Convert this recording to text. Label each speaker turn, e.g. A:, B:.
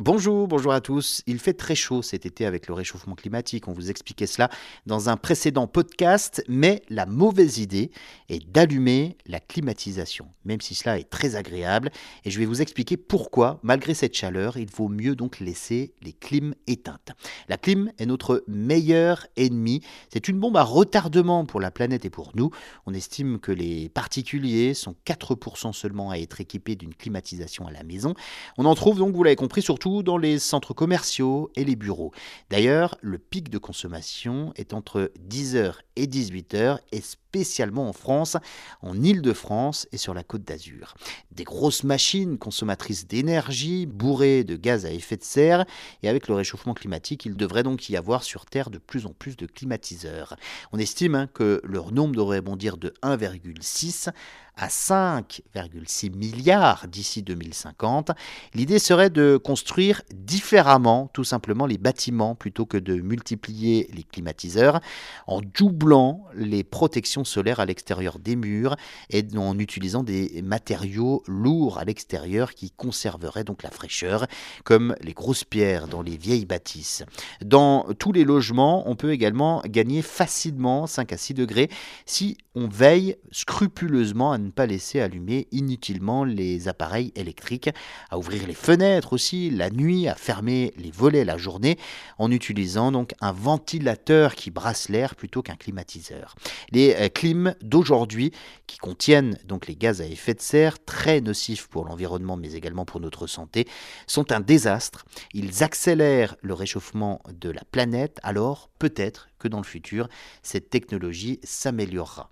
A: Bonjour, bonjour à tous. Il fait très chaud cet été avec le réchauffement climatique. On vous expliquait cela dans un précédent podcast, mais la mauvaise idée est d'allumer la climatisation, même si cela est très agréable. Et je vais vous expliquer pourquoi, malgré cette chaleur, il vaut mieux donc laisser les clims éteintes. La clim est notre meilleur ennemi. C'est une bombe à retardement pour la planète et pour nous. On estime que les particuliers sont 4% seulement à être équipés d'une climatisation à la maison. On en trouve donc, vous l'avez compris, surtout dans les centres commerciaux et les bureaux. D'ailleurs, le pic de consommation est entre 10h et 18h et spécialement en France, en Île-de-France et sur la côte d'Azur. Des grosses machines consommatrices d'énergie, bourrées de gaz à effet de serre, et avec le réchauffement climatique, il devrait donc y avoir sur Terre de plus en plus de climatiseurs. On estime hein, que leur nombre devrait bondir de 1,6 à 5,6 milliards d'ici 2050. L'idée serait de construire différemment tout simplement les bâtiments plutôt que de multiplier les climatiseurs en doublant les protections solaire à l'extérieur des murs et en utilisant des matériaux lourds à l'extérieur qui conserveraient donc la fraîcheur, comme les grosses pierres dans les vieilles bâtisses. Dans tous les logements, on peut également gagner facilement 5 à 6 degrés si on veille scrupuleusement à ne pas laisser allumer inutilement les appareils électriques, à ouvrir les fenêtres aussi la nuit, à fermer les volets la journée en utilisant donc un ventilateur qui brasse l'air plutôt qu'un climatiseur. Les euh, clim d'aujourd'hui qui contiennent donc les gaz à effet de serre très nocifs pour l'environnement mais également pour notre santé sont un désastre. Ils accélèrent le réchauffement de la planète alors peut-être que dans le futur cette technologie s'améliorera.